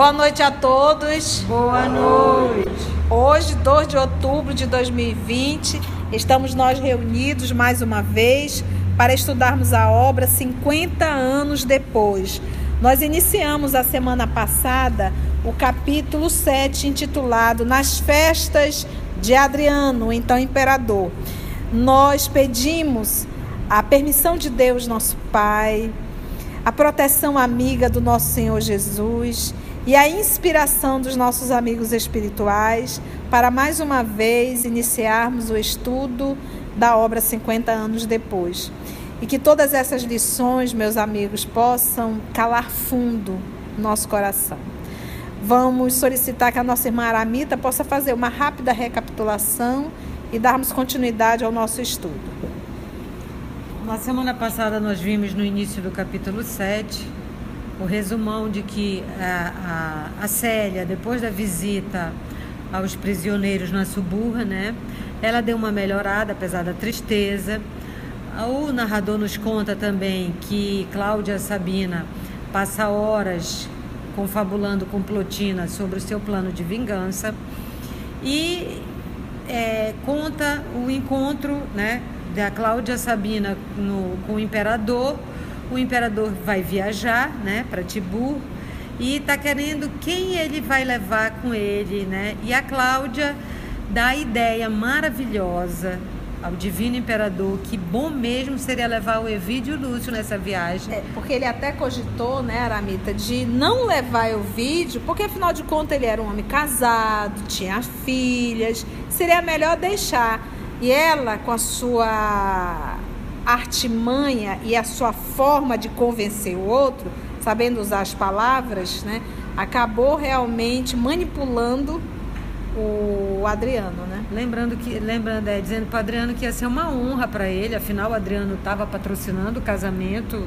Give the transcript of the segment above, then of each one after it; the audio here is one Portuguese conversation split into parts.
Boa noite a todos. Boa noite. Hoje, 2 de outubro de 2020, estamos nós reunidos mais uma vez para estudarmos a obra 50 anos depois. Nós iniciamos a semana passada o capítulo 7, intitulado Nas Festas de Adriano, então imperador. Nós pedimos a permissão de Deus, nosso Pai, a proteção amiga do nosso Senhor Jesus e a inspiração dos nossos amigos espirituais para mais uma vez iniciarmos o estudo da obra 50 anos depois. E que todas essas lições, meus amigos, possam calar fundo no nosso coração. Vamos solicitar que a nossa irmã Aramita possa fazer uma rápida recapitulação e darmos continuidade ao nosso estudo. Na semana passada nós vimos no início do capítulo 7 o resumão de que a, a, a Célia, depois da visita aos prisioneiros na Suburra, né, ela deu uma melhorada, apesar da tristeza. O narrador nos conta também que Cláudia Sabina passa horas confabulando com Plotina sobre o seu plano de vingança e é, conta o encontro né, da Cláudia Sabina no, com o imperador o imperador vai viajar né, para Tibur e está querendo quem ele vai levar com ele, né? E a Cláudia dá a ideia maravilhosa ao divino imperador que bom mesmo seria levar o Evídio Lúcio nessa viagem. É, porque ele até cogitou, né, Aramita, de não levar o vídeo, porque afinal de contas ele era um homem casado, tinha filhas, seria melhor deixar. E ela, com a sua artimanha e a sua forma de convencer o outro, sabendo usar as palavras, né, acabou realmente manipulando o Adriano, né? Lembrando que, lembrando, é, dizendo para Adriano que ia ser uma honra para ele, afinal o Adriano estava patrocinando o casamento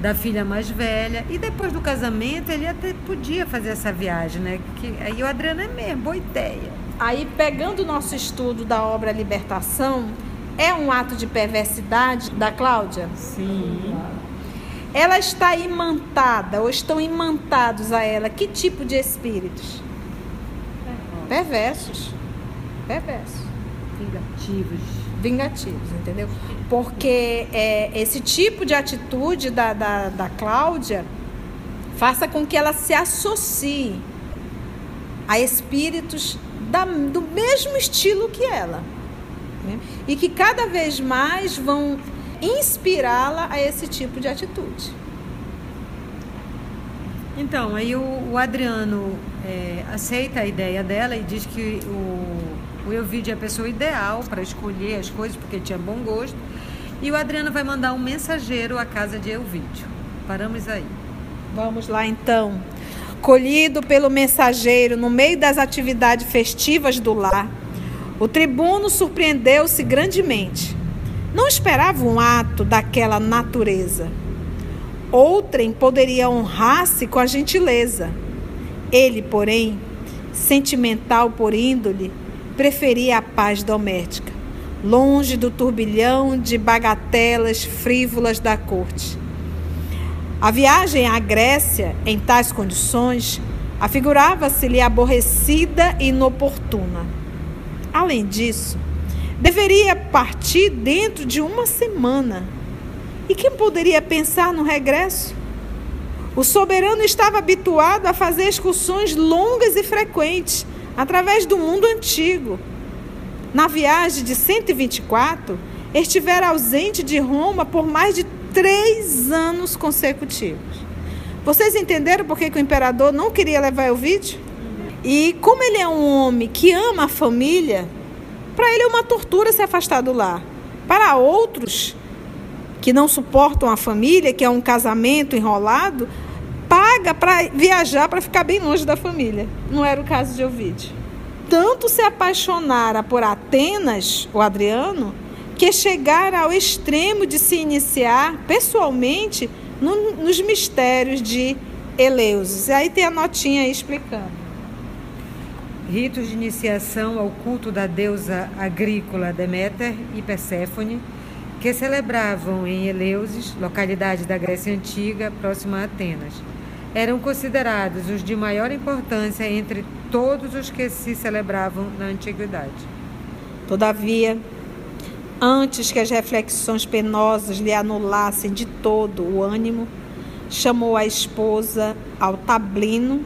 da filha mais velha e depois do casamento ele até podia fazer essa viagem, né? Que aí o Adriano é mesmo, boa ideia. Aí pegando o nosso estudo da obra Libertação, é um ato de perversidade da Cláudia? Sim. Ela está imantada ou estão imantados a ela que tipo de espíritos? Perversos. Perversos. Vingativos. Vingativos, entendeu? Porque é, esse tipo de atitude da, da, da Cláudia faça com que ela se associe a espíritos da, do mesmo estilo que ela né? e que cada vez mais vão inspirá-la a esse tipo de atitude. Então, aí o, o Adriano é, aceita a ideia dela e diz que o, o Elvídio é a pessoa ideal para escolher as coisas, porque tinha bom gosto. E o Adriano vai mandar um mensageiro à casa de Elvídio. Paramos aí. Vamos lá então. Colhido pelo mensageiro no meio das atividades festivas do lar, o tribuno surpreendeu-se grandemente. Não esperava um ato daquela natureza. Outrem poderia honrar-se com a gentileza. Ele, porém, sentimental por índole, preferia a paz doméstica, longe do turbilhão de bagatelas frívolas da corte. A viagem à Grécia, em tais condições, afigurava-se-lhe aborrecida e inoportuna. Além disso, deveria partir dentro de uma semana. E quem poderia pensar no regresso? O soberano estava habituado a fazer excursões longas e frequentes através do mundo antigo. Na viagem de 124, estivera ausente de Roma por mais de três anos consecutivos. Vocês entenderam por que, o imperador não queria levar o vídeo? E como ele é um homem que ama a família, para ele é uma tortura se afastar do lar. Para outros que não suportam a família, que é um casamento enrolado, paga para viajar para ficar bem longe da família. Não era o caso de Ovídio. Tanto se apaixonara por Atenas, o Adriano, que chegara ao extremo de se iniciar pessoalmente no, nos mistérios de Eleusis. Aí tem a notinha aí explicando ritos de iniciação ao culto da deusa agrícola Deméter e Perséfone, que celebravam em Eleusis, localidade da Grécia Antiga, próxima a Atenas. eram considerados os de maior importância entre todos os que se celebravam na antiguidade. Todavia, antes que as reflexões penosas lhe anulassem de todo o ânimo, chamou a esposa ao tablino,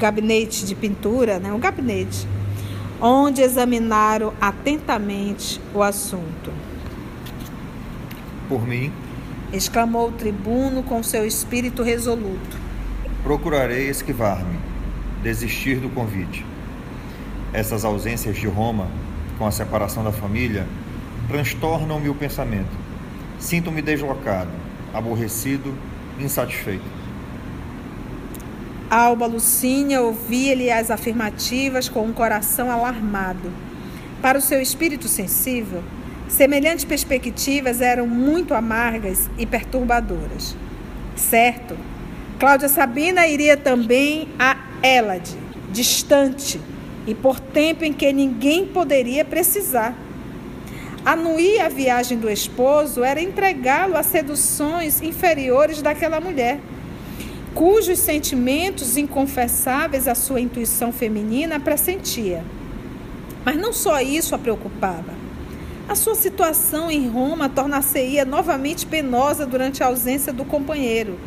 gabinete de pintura, né, um gabinete, onde examinaram atentamente o assunto. Por mim, exclamou o tribuno com seu espírito resoluto. Procurarei esquivar-me, desistir do convite. Essas ausências de Roma, com a separação da família, transtornam-me o pensamento. Sinto-me deslocado, aborrecido, insatisfeito. Alba Lucínia ouvia-lhe as afirmativas com um coração alarmado. Para o seu espírito sensível, semelhantes perspectivas eram muito amargas e perturbadoras. Certo, Cláudia Sabina iria também a Elade, distante e por tempo em que ninguém poderia precisar. Anuir a viagem do esposo era entregá-lo a seduções inferiores daquela mulher, cujos sentimentos inconfessáveis a sua intuição feminina pressentia. Mas não só isso a preocupava. A sua situação em Roma tornar-se-ia novamente penosa durante a ausência do companheiro.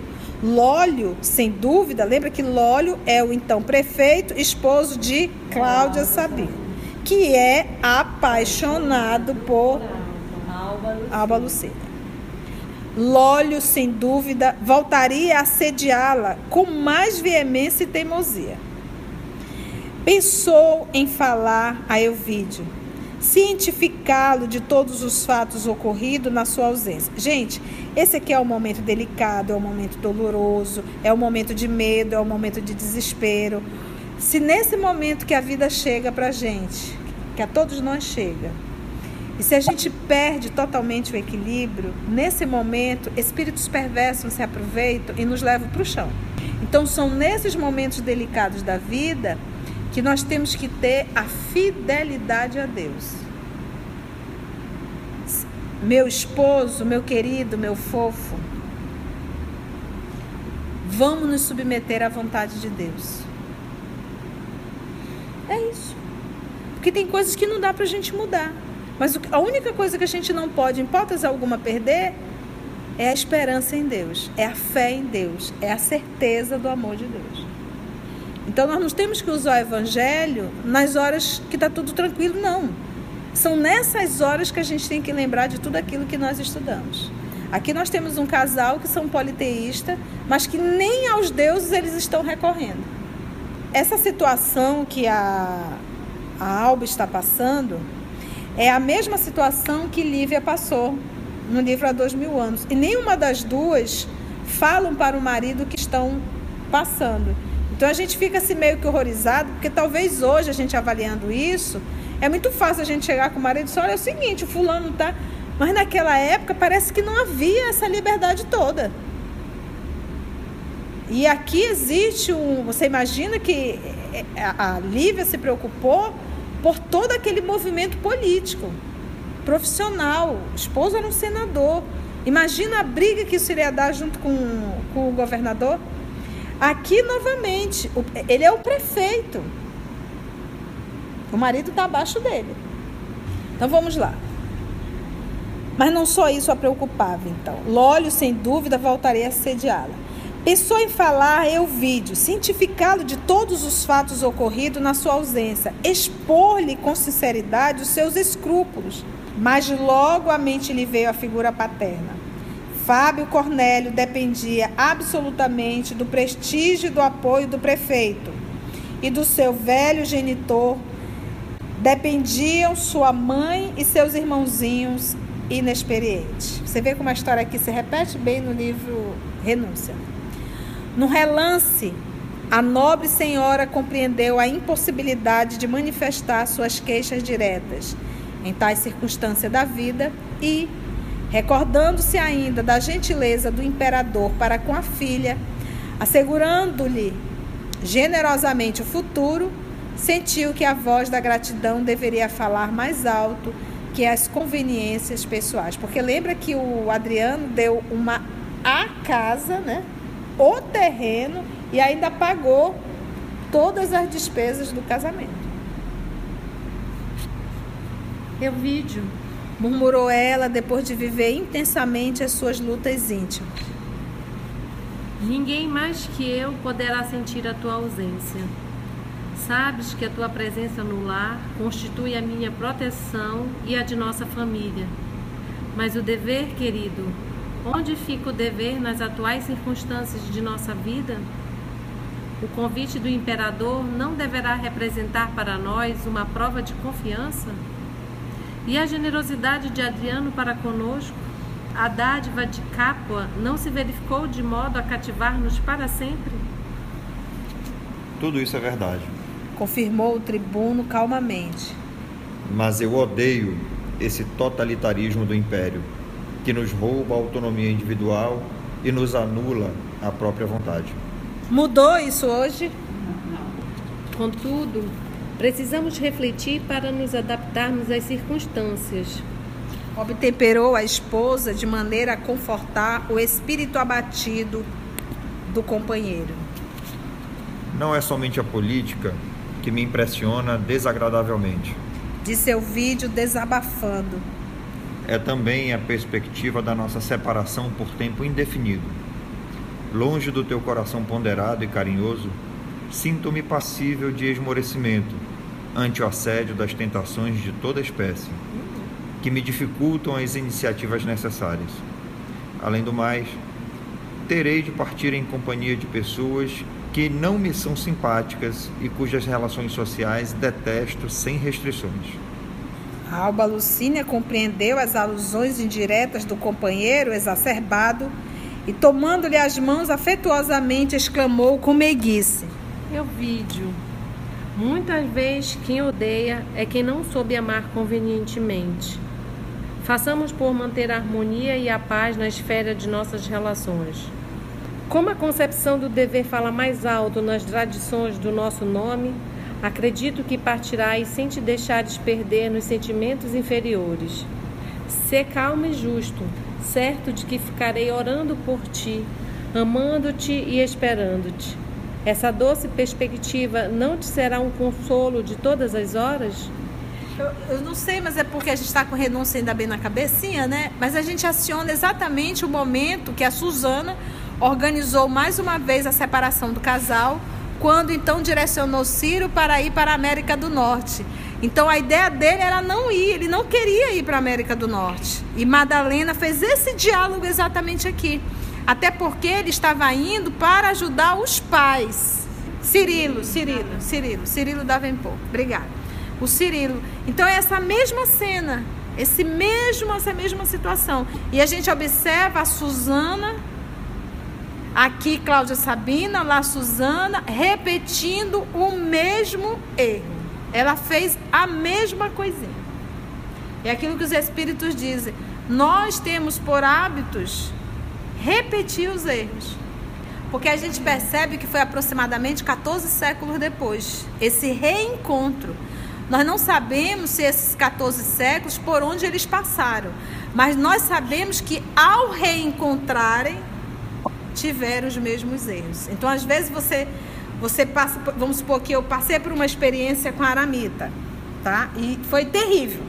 Lólio, sem dúvida, lembra que Lólio é o então prefeito, esposo de Cláudia Sabina que é apaixonado por Alba Lucena. Lólio, sem dúvida, voltaria a assediá-la com mais veemência e teimosia. Pensou em falar a Elvídio, cientificá-lo de todos os fatos ocorridos na sua ausência. Gente, esse aqui é um momento delicado, é um momento doloroso, é um momento de medo, é um momento de desespero. Se nesse momento que a vida chega para gente, que a todos nós chega, e se a gente perde totalmente o equilíbrio, nesse momento, espíritos perversos se aproveitam e nos levam para o chão. Então, são nesses momentos delicados da vida que nós temos que ter a fidelidade a Deus. Meu esposo, meu querido, meu fofo, vamos nos submeter à vontade de Deus. É isso. Porque tem coisas que não dá para a gente mudar. Mas a única coisa que a gente não pode, em hipótese alguma, perder é a esperança em Deus, é a fé em Deus, é a certeza do amor de Deus. Então nós não temos que usar o evangelho nas horas que está tudo tranquilo, não. São nessas horas que a gente tem que lembrar de tudo aquilo que nós estudamos. Aqui nós temos um casal que são politeístas, mas que nem aos deuses eles estão recorrendo. Essa situação que a a Alba está passando é a mesma situação que Lívia passou no livro há dois mil anos. E nenhuma das duas falam para o marido que estão passando. Então a gente fica assim meio que horrorizado, porque talvez hoje a gente avaliando isso, é muito fácil a gente chegar com o marido e dizer, olha, é o seguinte, o fulano tá. Mas naquela época parece que não havia essa liberdade toda. E aqui existe um. Você imagina que a Lívia se preocupou por todo aquele movimento político, profissional. O esposo era um senador. Imagina a briga que isso iria dar junto com, com o governador. Aqui, novamente, ele é o prefeito. O marido está abaixo dele. Então vamos lá. Mas não só isso a preocupava, então. Lólio, sem dúvida, voltaria a sediá-la. Pensou em falar eu vídeo, cientificá-lo de todos os fatos ocorridos na sua ausência, expor-lhe com sinceridade os seus escrúpulos. Mas logo a mente lhe veio a figura paterna. Fábio Cornélio dependia absolutamente do prestígio e do apoio do prefeito. E do seu velho genitor dependiam sua mãe e seus irmãozinhos inexperientes. Você vê como a história aqui se repete bem no livro Renúncia. No relance, a nobre senhora compreendeu a impossibilidade de manifestar suas queixas diretas em tais circunstâncias da vida e, recordando-se ainda da gentileza do imperador para com a filha, assegurando-lhe generosamente o futuro, sentiu que a voz da gratidão deveria falar mais alto que as conveniências pessoais. Porque lembra que o Adriano deu uma a casa, né? O terreno e ainda pagou todas as despesas do casamento. Eu vídeo, murmurou ela depois de viver intensamente as suas lutas íntimas. Ninguém mais que eu poderá sentir a tua ausência. Sabes que a tua presença no lar constitui a minha proteção e a de nossa família. Mas o dever, querido, onde fica o dever nas atuais circunstâncias de nossa vida? O convite do imperador não deverá representar para nós uma prova de confiança? E a generosidade de Adriano para conosco, a dádiva de Capua, não se verificou de modo a cativar-nos para sempre? Tudo isso é verdade. Confirmou o tribuno calmamente. Mas eu odeio esse totalitarismo do império, que nos rouba a autonomia individual e nos anula a própria vontade. Mudou isso hoje? Contudo, precisamos refletir para nos adaptarmos às circunstâncias. Obtemperou a esposa de maneira a confortar o espírito abatido do companheiro. Não é somente a política que me impressiona desagradavelmente. Disse seu vídeo desabafando. É também a perspectiva da nossa separação por tempo indefinido. Longe do teu coração ponderado e carinhoso, sinto-me passível de esmorecimento ante o assédio das tentações de toda espécie, que me dificultam as iniciativas necessárias. Além do mais, terei de partir em companhia de pessoas que não me são simpáticas e cujas relações sociais detesto sem restrições. Alba Lucínia compreendeu as alusões indiretas do companheiro exacerbado e, tomando-lhe as mãos afetuosamente, exclamou com meiguice: Eu vídeo. Muitas vezes quem odeia é quem não soube amar convenientemente. Façamos por manter a harmonia e a paz na esfera de nossas relações. Como a concepção do dever fala mais alto nas tradições do nosso nome, acredito que partirás sem te deixares perder nos sentimentos inferiores. Sê calmo e justo, certo de que ficarei orando por ti, amando-te e esperando-te. Essa doce perspectiva não te será um consolo de todas as horas? Eu, eu, não sei, mas é porque a gente está com renúncia ainda bem na cabecinha, né? Mas a gente aciona exatamente o momento que a Suzana organizou mais uma vez a separação do casal, quando então direcionou Ciro para ir para a América do Norte. Então a ideia dele era não ir, ele não queria ir para a América do Norte. E Madalena fez esse diálogo exatamente aqui. Até porque ele estava indo para ajudar os pais. Cirilo, Cirilo, Cirilo, Cirilo Davenport. Obrigada. O Cirilo. Então é essa mesma cena, esse mesmo, essa mesma situação. E a gente observa a Suzana Aqui Cláudia Sabina, lá Suzana, repetindo o mesmo erro. Ela fez a mesma coisinha. É aquilo que os espíritos dizem. Nós temos por hábitos repetir os erros. Porque a gente percebe que foi aproximadamente 14 séculos depois esse reencontro. Nós não sabemos se esses 14 séculos por onde eles passaram, mas nós sabemos que ao reencontrarem tiveram os mesmos erros. Então, às vezes você você passa, vamos supor que eu passei por uma experiência com a aramita, tá? E foi terrível.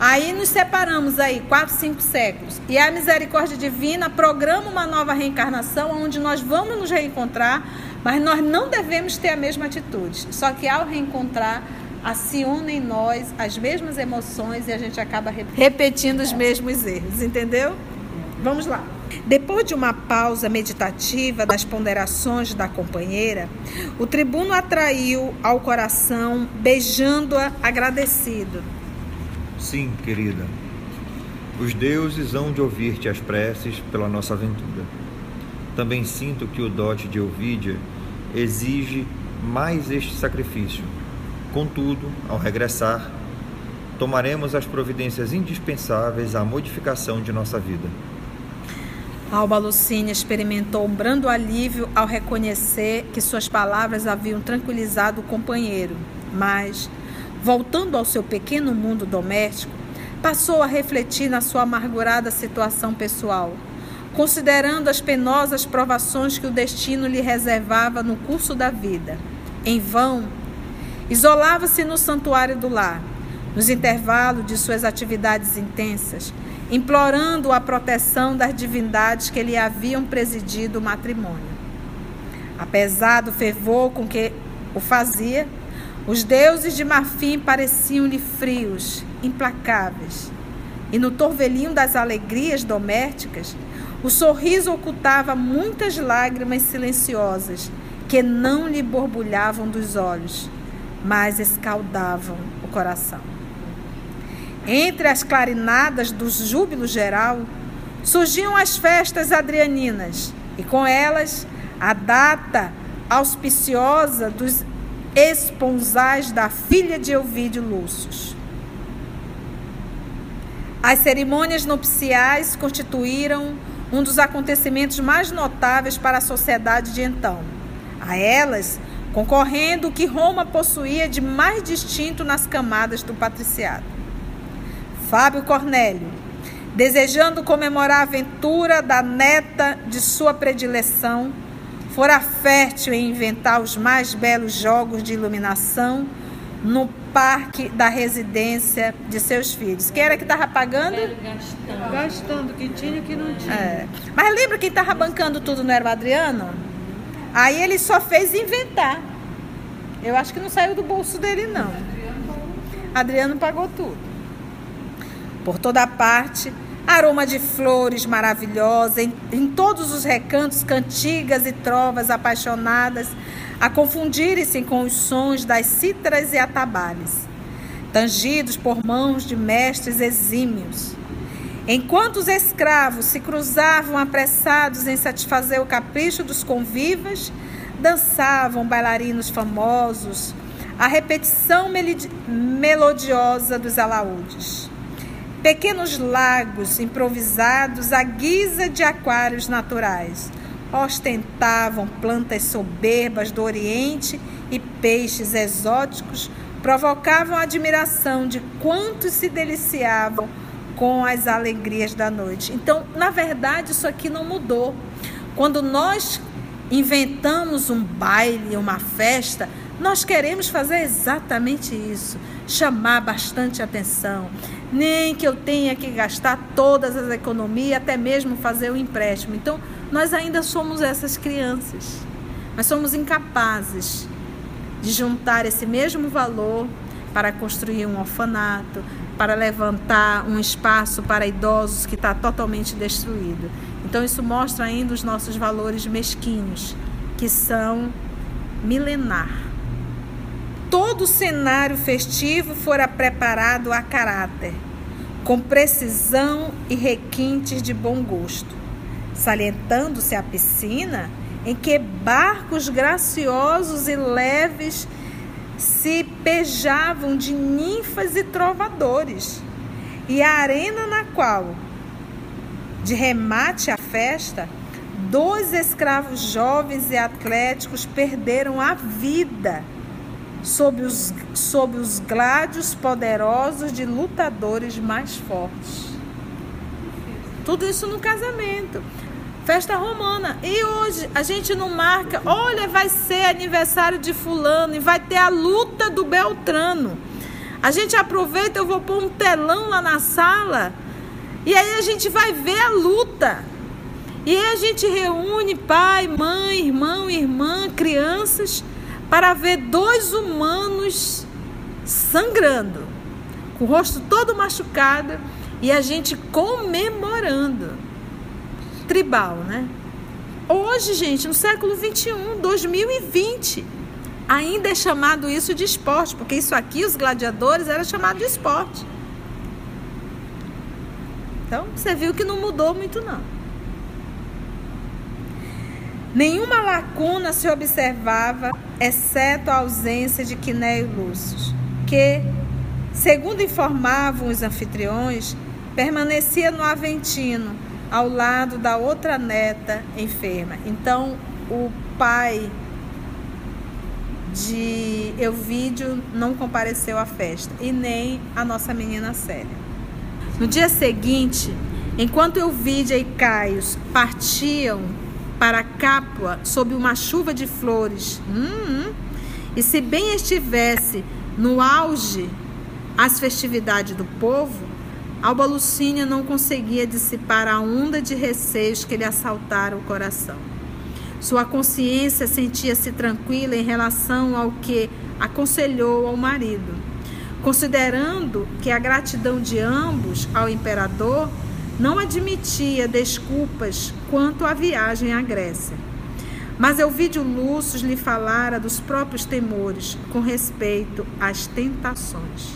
Aí nos separamos aí quatro, cinco séculos. E a misericórdia divina programa uma nova reencarnação onde nós vamos nos reencontrar, mas nós não devemos ter a mesma atitude. Só que ao reencontrar, aciona em nós as mesmas emoções e a gente acaba repetindo os mesmos erros, entendeu? Vamos lá. Depois de uma pausa meditativa das ponderações da companheira, o tribuno atraiu ao coração, beijando-a agradecido. Sim, querida. Os deuses hão de ouvir-te as preces pela nossa aventura. Também sinto que o dote de Ovídia exige mais este sacrifício. Contudo, ao regressar, tomaremos as providências indispensáveis à modificação de nossa vida. Alba Lucínia experimentou um brando alívio ao reconhecer que suas palavras haviam tranquilizado o companheiro, mas, voltando ao seu pequeno mundo doméstico, passou a refletir na sua amargurada situação pessoal. considerando as penosas provações que o destino lhe reservava no curso da vida. Em vão, isolava-se no santuário do lar, nos intervalos de suas atividades intensas, implorando a proteção das divindades que lhe haviam presidido o matrimônio. Apesar do fervor com que o fazia, os deuses de marfim pareciam-lhe frios, implacáveis. E no torvelinho das alegrias domésticas, o sorriso ocultava muitas lágrimas silenciosas que não lhe borbulhavam dos olhos, mas escaldavam o coração. Entre as clarinadas do júbilo geral, surgiam as festas adrianinas e com elas a data auspiciosa dos esponsais da filha de Elvídio Lúcius. As cerimônias nupciais constituíram um dos acontecimentos mais notáveis para a sociedade de então. A elas, concorrendo o que Roma possuía de mais distinto nas camadas do patriciado. Fábio Cornélio, desejando comemorar a aventura da neta de sua predileção, fora fértil em inventar os mais belos jogos de iluminação no parque da residência de seus filhos. Quem era que estava pagando? Gastando. Gastando, que tinha e que não tinha. É. Mas lembra quem estava bancando tudo não era o Adriano? Aí ele só fez inventar. Eu acho que não saiu do bolso dele, não. Adriano pagou tudo. Por toda parte, aroma de flores maravilhosa, em, em todos os recantos, cantigas e trovas apaixonadas a confundirem-se com os sons das cítaras e atabalhas, tangidos por mãos de mestres exímios. Enquanto os escravos se cruzavam apressados em satisfazer o capricho dos convivas, dançavam bailarinos famosos, a repetição melodiosa dos alaúdes. Pequenos lagos improvisados à guisa de aquários naturais ostentavam plantas soberbas do Oriente e peixes exóticos provocavam a admiração de quantos se deliciavam com as alegrias da noite. Então, na verdade, isso aqui não mudou. Quando nós inventamos um baile, uma festa, nós queremos fazer exatamente isso, chamar bastante atenção. Nem que eu tenha que gastar todas as economias, até mesmo fazer o empréstimo. Então, nós ainda somos essas crianças. Nós somos incapazes de juntar esse mesmo valor para construir um orfanato, para levantar um espaço para idosos que está totalmente destruído. Então, isso mostra ainda os nossos valores mesquinhos, que são milenar todo o cenário festivo fora preparado a caráter, com precisão e requintes de bom gosto, salientando-se a piscina em que barcos graciosos e leves se pejavam de ninfas e trovadores, e a arena na qual, de remate à festa, dois escravos jovens e atléticos perderam a vida sob os, sob os gládios poderosos de lutadores mais fortes. Tudo isso no casamento. Festa romana. E hoje a gente não marca, olha, vai ser aniversário de fulano e vai ter a luta do Beltrano. A gente aproveita, eu vou pôr um telão lá na sala e aí a gente vai ver a luta. E aí a gente reúne pai, mãe, irmão, irmã, crianças para ver dois humanos sangrando, com o rosto todo machucado e a gente comemorando. Tribal, né? Hoje, gente, no século 21, 2020, ainda é chamado isso de esporte, porque isso aqui, os gladiadores, era chamado de esporte. Então, você viu que não mudou muito, não. Nenhuma lacuna se observava, exceto a ausência de Quiné e Lúcio, que, segundo informavam os anfitriões, permanecia no Aventino, ao lado da outra neta enferma. Então, o pai de Euvídio não compareceu à festa, e nem a nossa menina Célia. No dia seguinte, Enquanto Euvídia e Caios partiam para Capua sob uma chuva de flores, hum, e se bem estivesse no auge as festividades do povo, Alba Lucínia não conseguia dissipar a onda de receios que lhe assaltaram o coração. Sua consciência sentia-se tranquila em relação ao que aconselhou ao marido, considerando que a gratidão de ambos ao imperador não admitia desculpas quanto à viagem à Grécia. Mas Elvídio Lúcio lhe falara dos próprios temores com respeito às tentações.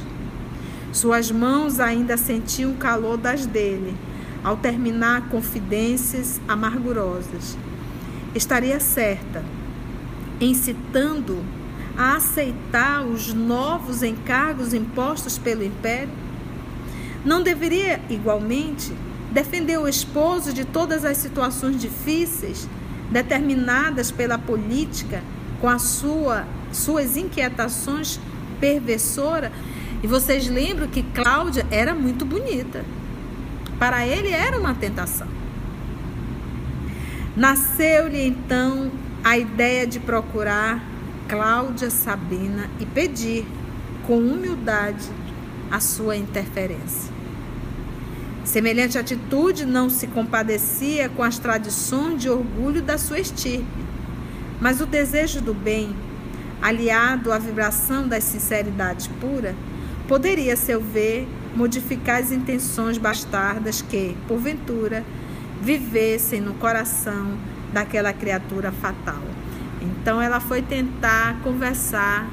Suas mãos ainda sentiam o calor das dele, ao terminar confidências amargurosas. Estaria certa, incitando a aceitar os novos encargos impostos pelo império? Não deveria, igualmente, defender o esposo de todas as situações difíceis determinadas pela política com as sua, suas inquietações perversoras. E vocês lembram que Cláudia era muito bonita. Para ele era uma tentação. Nasceu-lhe então a ideia de procurar Cláudia Sabina e pedir, com humildade, a sua interferência. Semelhante atitude não se compadecia com as tradições de orgulho da sua estirpe, mas o desejo do bem, aliado à vibração da sinceridade pura, poderia, seu ver, modificar as intenções bastardas que, porventura, vivessem no coração daquela criatura fatal. Então ela foi tentar conversar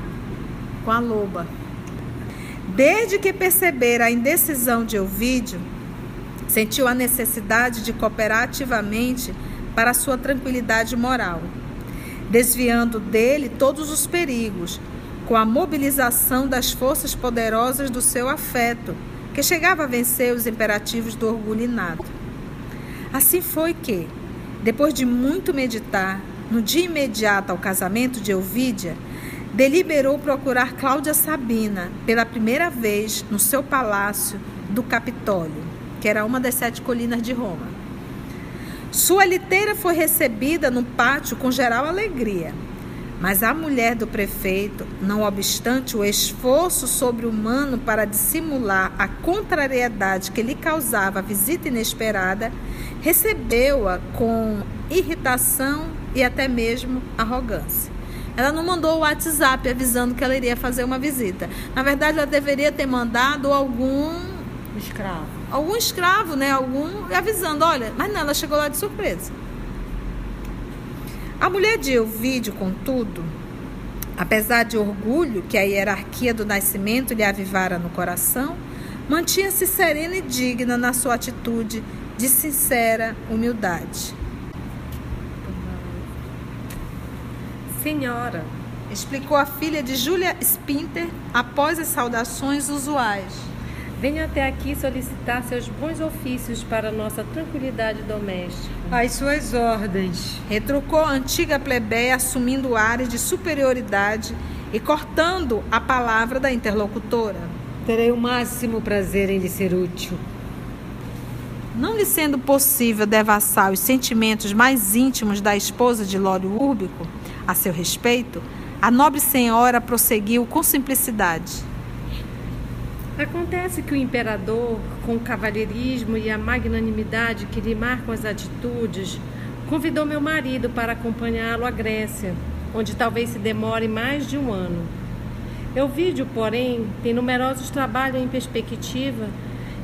com a loba. Desde que percebera a indecisão de Ovídio, sentiu a necessidade de cooperar ativamente para sua tranquilidade moral, desviando dele todos os perigos, com a mobilização das forças poderosas do seu afeto, que chegava a vencer os imperativos do orgulho inato. Assim foi que, depois de muito meditar, no dia imediato ao casamento de Elvídia, deliberou procurar Cláudia Sabina pela primeira vez no seu palácio do Capitólio que era uma das sete colinas de Roma. Sua liteira foi recebida no pátio com geral alegria. Mas a mulher do prefeito, não obstante o esforço sobre-humano para dissimular a contrariedade que lhe causava a visita inesperada, recebeu-a com irritação e até mesmo arrogância. Ela não mandou o WhatsApp avisando que ela iria fazer uma visita. Na verdade, ela deveria ter mandado algum escravo. Algum escravo, né? Algum avisando, olha, mas não, ela chegou lá de surpresa. A mulher de Elvídio, contudo, apesar de orgulho que a hierarquia do nascimento lhe avivara no coração, mantinha-se serena e digna na sua atitude de sincera humildade. Senhora, explicou a filha de Julia Spinter após as saudações usuais. Venho até aqui solicitar seus bons ofícios para nossa tranquilidade doméstica. As suas ordens. Retrucou a antiga plebeia, assumindo ares de superioridade e cortando a palavra da interlocutora. Terei o máximo prazer em lhe ser útil. Não lhe sendo possível devassar os sentimentos mais íntimos da esposa de Lório Úrbico a seu respeito, a nobre senhora prosseguiu com simplicidade. Acontece que o imperador, com o cavalheirismo e a magnanimidade que lhe marcam as atitudes, convidou meu marido para acompanhá-lo à Grécia, onde talvez se demore mais de um ano. Euvídio, porém, tem numerosos trabalhos em perspectiva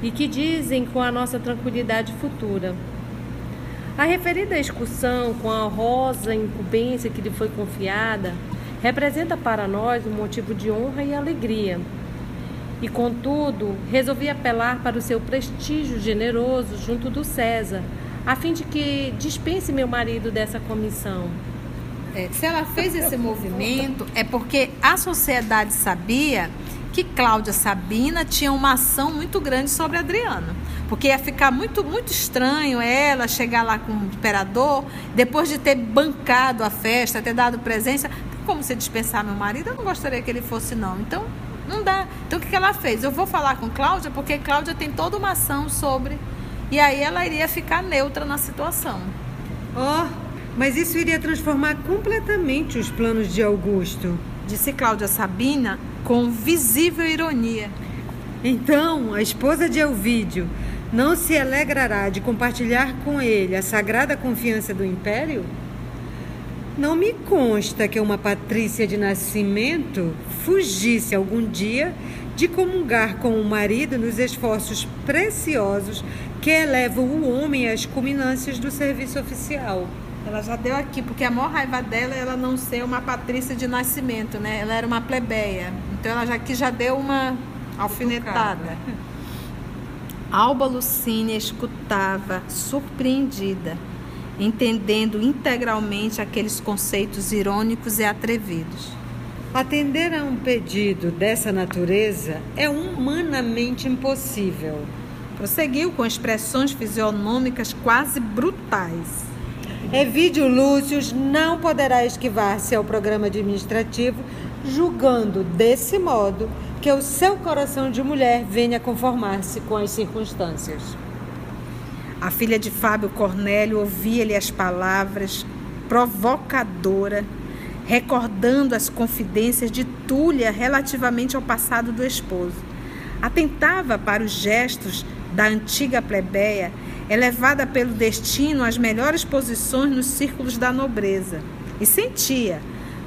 e que dizem com a nossa tranquilidade futura. A referida excursão, com a honrosa incumbência que lhe foi confiada, representa para nós um motivo de honra e alegria e, contudo, resolvi apelar para o seu prestígio generoso junto do César, a fim de que dispense meu marido dessa comissão. É, se ela fez esse movimento, é porque a sociedade sabia que Cláudia Sabina tinha uma ação muito grande sobre Adriano. Porque ia ficar muito, muito estranho ela chegar lá com o imperador, depois de ter bancado a festa, ter dado presença. Como se dispensar meu marido? Eu não gostaria que ele fosse, não. Então, não dá. Então o que ela fez? Eu vou falar com Cláudia porque Cláudia tem toda uma ação sobre e aí ela iria ficar neutra na situação. Oh, mas isso iria transformar completamente os planos de Augusto, disse Cláudia Sabina com visível ironia. Então, a esposa de Elvídio não se alegrará de compartilhar com ele a sagrada confiança do império? Não me consta que uma patrícia de nascimento fugisse algum dia de comungar com o marido nos esforços preciosos que elevam o homem às culminâncias do serviço oficial. Ela já deu aqui, porque a maior raiva dela é ela não ser uma patrícia de nascimento, né? Ela era uma plebeia. Então ela já aqui já deu uma alfinetada. Alba Lucínia escutava, surpreendida, entendendo integralmente aqueles conceitos irônicos e atrevidos. Atender a um pedido dessa natureza é humanamente impossível. Prosseguiu com expressões fisionômicas quase brutais. Evídio Lúcio não poderá esquivar-se ao programa administrativo, julgando desse modo que o seu coração de mulher venha conformar-se com as circunstâncias. A filha de Fábio Cornélio ouvia-lhe as palavras provocadora, recordando as confidências de Túlia relativamente ao passado do esposo. Atentava para os gestos da antiga plebeia elevada pelo destino às melhores posições nos círculos da nobreza, e sentia,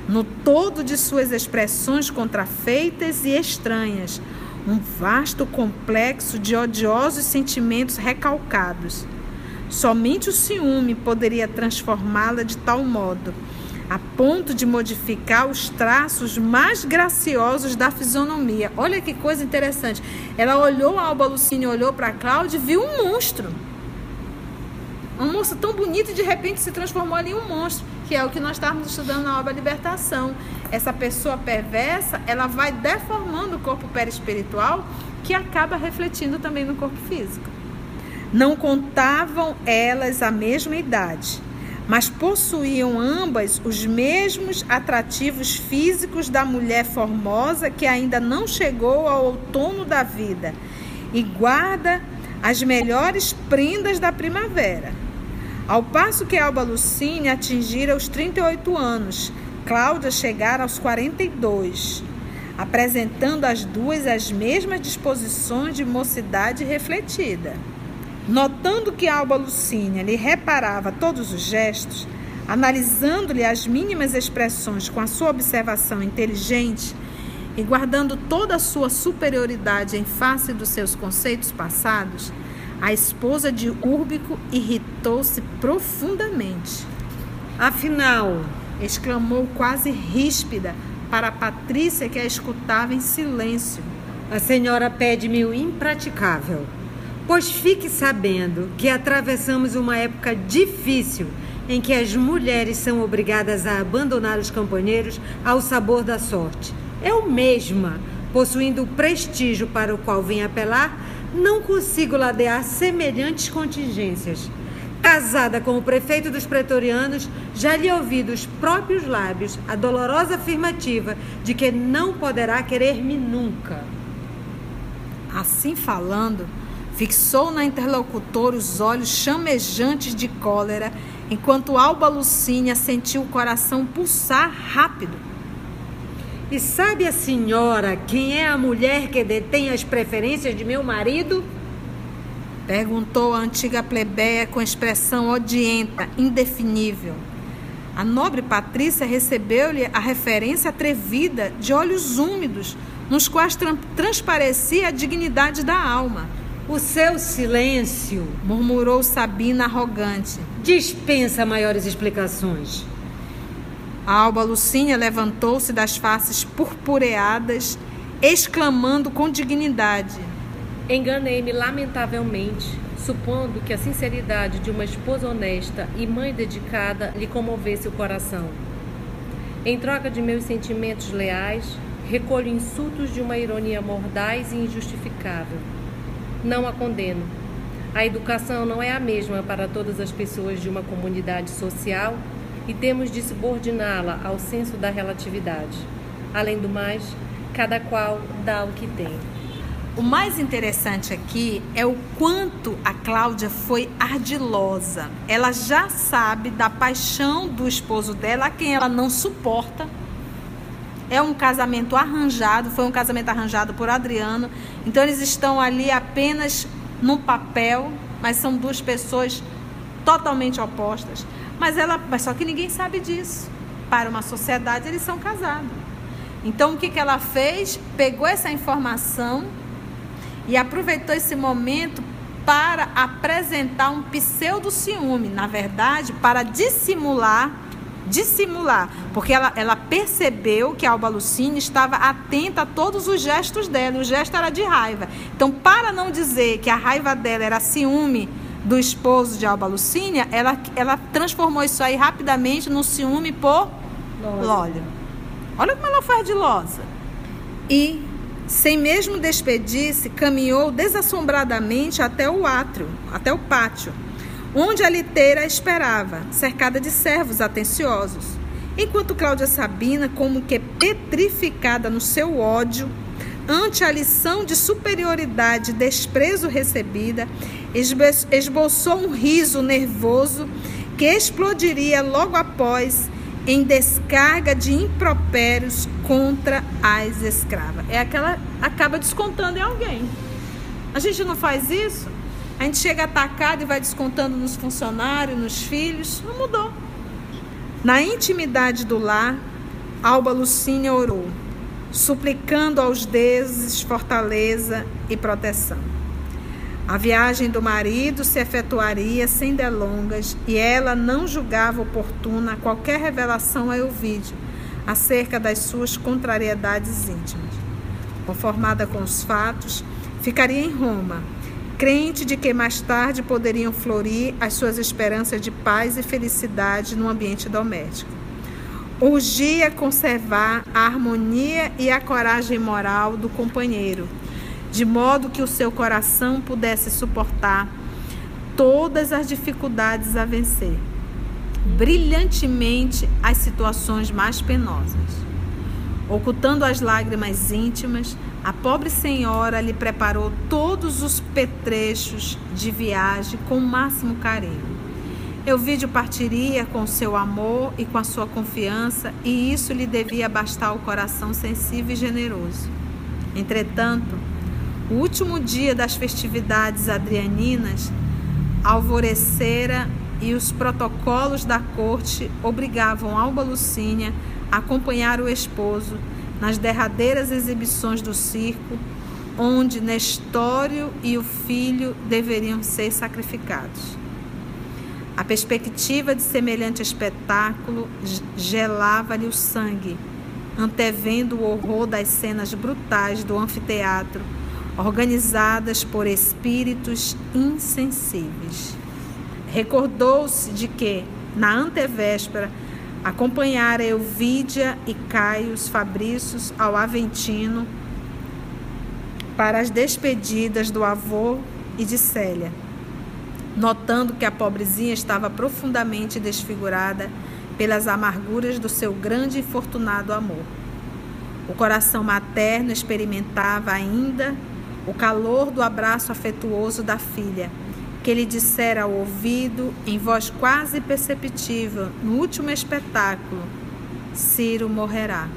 no todo de suas expressões contrafeitas e estranhas, um vasto complexo de odiosos sentimentos recalcados. Somente o ciúme poderia transformá-la de tal modo, a ponto de modificar os traços mais graciosos da fisionomia. Olha que coisa interessante. Ela olhou, a Alba Lucine olhou para Cláudia e viu um monstro. Uma moça tão bonita e de repente se transformou ali em um monstro, que é o que nós estávamos estudando na obra Libertação. Essa pessoa perversa, ela vai deformando o corpo perispiritual, que acaba refletindo também no corpo físico. Não contavam elas a mesma idade, mas possuíam ambas os mesmos atrativos físicos da mulher formosa que ainda não chegou ao outono da vida e guarda as melhores prendas da primavera. Ao passo que Alba Lucine atingira os 38 anos, Cláudia chegara aos 42, apresentando as duas as mesmas disposições de mocidade refletida. Notando que Alba Lucínia lhe reparava todos os gestos, analisando-lhe as mínimas expressões com a sua observação inteligente e guardando toda a sua superioridade em face dos seus conceitos passados, a esposa de Úrbico irritou-se profundamente. Afinal, exclamou quase ríspida para a Patrícia que a escutava em silêncio. A senhora pede-me o impraticável, pois fique sabendo que atravessamos uma época difícil em que as mulheres são obrigadas a abandonar os companheiros ao sabor da sorte. Eu mesma, possuindo o prestígio para o qual vim apelar, não consigo ladear semelhantes contingências. Casada com o prefeito dos pretorianos, já lhe ouvi dos próprios lábios a dolorosa afirmativa de que não poderá querer-me nunca. Assim falando, fixou na interlocutora os olhos chamejantes de cólera, enquanto Alba Lucínia sentiu o coração pulsar rápido. E sabe a senhora quem é a mulher que detém as preferências de meu marido? Perguntou a antiga plebeia com expressão odienta, indefinível. A nobre Patrícia recebeu-lhe a referência atrevida de olhos úmidos, nos quais transparecia a dignidade da alma. O seu silêncio, murmurou Sabina arrogante, dispensa maiores explicações. A alba Lucínia levantou-se das faces purpureadas, exclamando com dignidade: Enganei-me lamentavelmente, supondo que a sinceridade de uma esposa honesta e mãe dedicada lhe comovesse o coração. Em troca de meus sentimentos leais, recolho insultos de uma ironia mordaz e injustificável. Não a condeno. A educação não é a mesma para todas as pessoas de uma comunidade social e temos de subordiná-la ao senso da relatividade. Além do mais, cada qual dá o que tem. o mais interessante aqui é o quanto a Cláudia foi ardilosa. Ela já sabe da paixão do esposo dela, a quem ela não suporta. É um casamento arranjado, foi um casamento arranjado por Adriano. Então eles estão ali apenas no papel, mas são duas pessoas totalmente opostas. Mas ela, mas só que ninguém sabe disso. Para uma sociedade eles são casados. Então o que, que ela fez? Pegou essa informação e aproveitou esse momento para apresentar um pseudo ciúme, na verdade, para dissimular, dissimular, porque ela, ela percebeu que a Alba Lucine estava atenta a todos os gestos dela, o gesto era de raiva. Então, para não dizer que a raiva dela era ciúme do esposo de Alba Lucínia, ela, ela transformou isso aí rapidamente no ciúme por Lólio. Olha como ela foi ardilosa. E, sem mesmo despedir-se, caminhou desassombradamente até o átrio, até o pátio, onde a liteira esperava, cercada de servos atenciosos. Enquanto Cláudia Sabina, como que petrificada no seu ódio, ante a lição de superioridade e desprezo recebida, esboçou um riso nervoso que explodiria logo após em descarga de impropérios contra as escravas. É aquela acaba descontando em alguém. A gente não faz isso? A gente chega atacado e vai descontando nos funcionários, nos filhos. Não mudou. Na intimidade do lar, Alba Lucínia orou suplicando aos deuses fortaleza e proteção. A viagem do marido se efetuaria sem delongas e ela não julgava oportuna qualquer revelação a Elvídio acerca das suas contrariedades íntimas. Conformada com os fatos, ficaria em Roma, crente de que mais tarde poderiam florir as suas esperanças de paz e felicidade no ambiente doméstico urgia conservar a harmonia e a coragem moral do companheiro, de modo que o seu coração pudesse suportar todas as dificuldades a vencer, brilhantemente as situações mais penosas. Ocultando as lágrimas íntimas, a pobre senhora lhe preparou todos os petrechos de viagem com o máximo carinho. Euvídio partiria com seu amor e com a sua confiança, e isso lhe devia bastar o coração sensível e generoso. Entretanto, o último dia das festividades adrianinas alvorecera e os protocolos da corte obrigavam Alba Lucínia a acompanhar o esposo nas derradeiras exibições do circo, onde Nestório e o filho deveriam ser sacrificados. A perspectiva de semelhante espetáculo gelava-lhe o sangue, antevendo o horror das cenas brutais do anfiteatro, organizadas por espíritos insensíveis. Recordou-se de que, na antevéspera, acompanhara Elvídia e Caios Fabrícios ao Aventino para as despedidas do avô e de Célia notando que a pobrezinha estava profundamente desfigurada pelas amarguras do seu grande e fortunado amor. O coração materno experimentava ainda o calor do abraço afetuoso da filha, que lhe dissera ao ouvido, em voz quase perceptível, no último espetáculo: Ciro morrerá.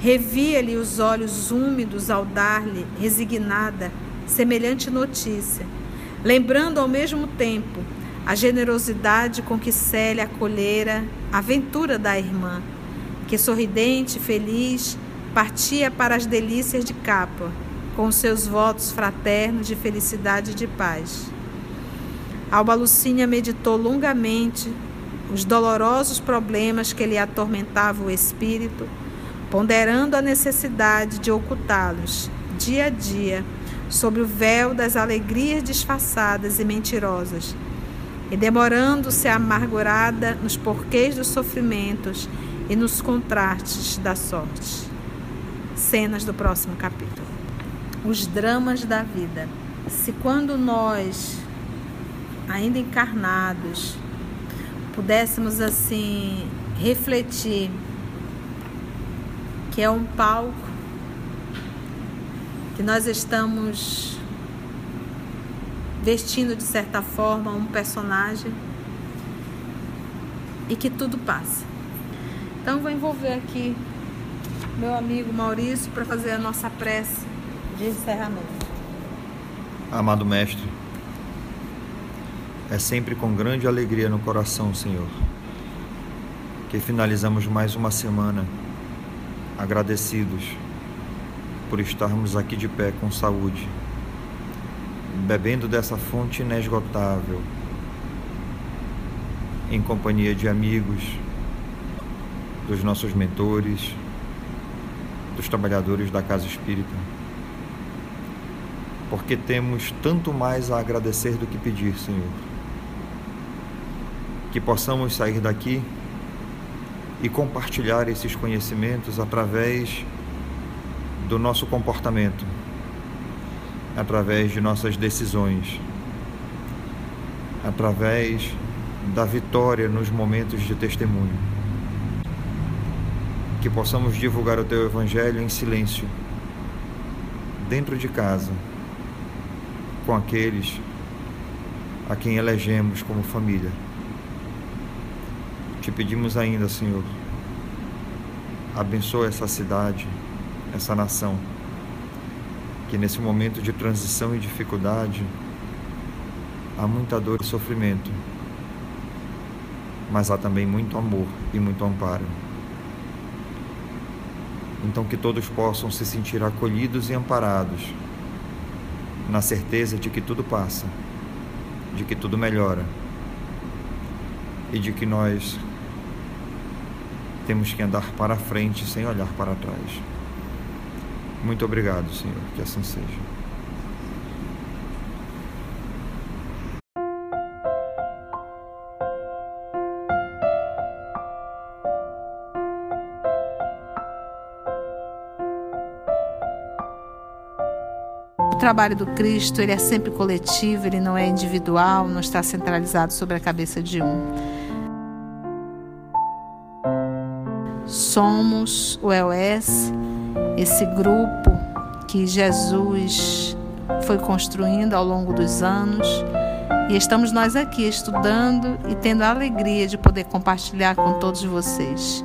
Revia-lhe os olhos úmidos ao dar-lhe, resignada, semelhante notícia lembrando ao mesmo tempo a generosidade com que Célia acolhera a aventura da irmã, que sorridente e feliz partia para as delícias de capa, com seus votos fraternos de felicidade e de paz. Alba Lucínia meditou longamente os dolorosos problemas que lhe atormentavam o espírito, ponderando a necessidade de ocultá-los dia a dia sobre o véu das alegrias disfarçadas e mentirosas, e demorando-se amargurada nos porquês dos sofrimentos e nos contrastes da sorte. Cenas do próximo capítulo. Os dramas da vida. Se quando nós, ainda encarnados, pudéssemos assim refletir que é um palco que nós estamos vestindo de certa forma um personagem e que tudo passa. Então vou envolver aqui meu amigo Maurício para fazer a nossa prece de encerramento. Amado Mestre, é sempre com grande alegria no coração, Senhor, que finalizamos mais uma semana agradecidos por estarmos aqui de pé com saúde, bebendo dessa fonte inesgotável, em companhia de amigos, dos nossos mentores, dos trabalhadores da Casa Espírita. Porque temos tanto mais a agradecer do que pedir, Senhor que possamos sair daqui e compartilhar esses conhecimentos através do nosso comportamento, através de nossas decisões, através da vitória nos momentos de testemunho. Que possamos divulgar o teu evangelho em silêncio, dentro de casa, com aqueles a quem elegemos como família. Te pedimos ainda, Senhor, abençoa essa cidade, essa nação, que nesse momento de transição e dificuldade há muita dor e sofrimento, mas há também muito amor e muito amparo. Então que todos possam se sentir acolhidos e amparados, na certeza de que tudo passa, de que tudo melhora e de que nós temos que andar para frente sem olhar para trás. Muito obrigado, Senhor, que assim seja. O trabalho do Cristo ele é sempre coletivo, ele não é individual, não está centralizado sobre a cabeça de um. somos o EOS, esse grupo que Jesus foi construindo ao longo dos anos. E estamos nós aqui estudando e tendo a alegria de poder compartilhar com todos vocês.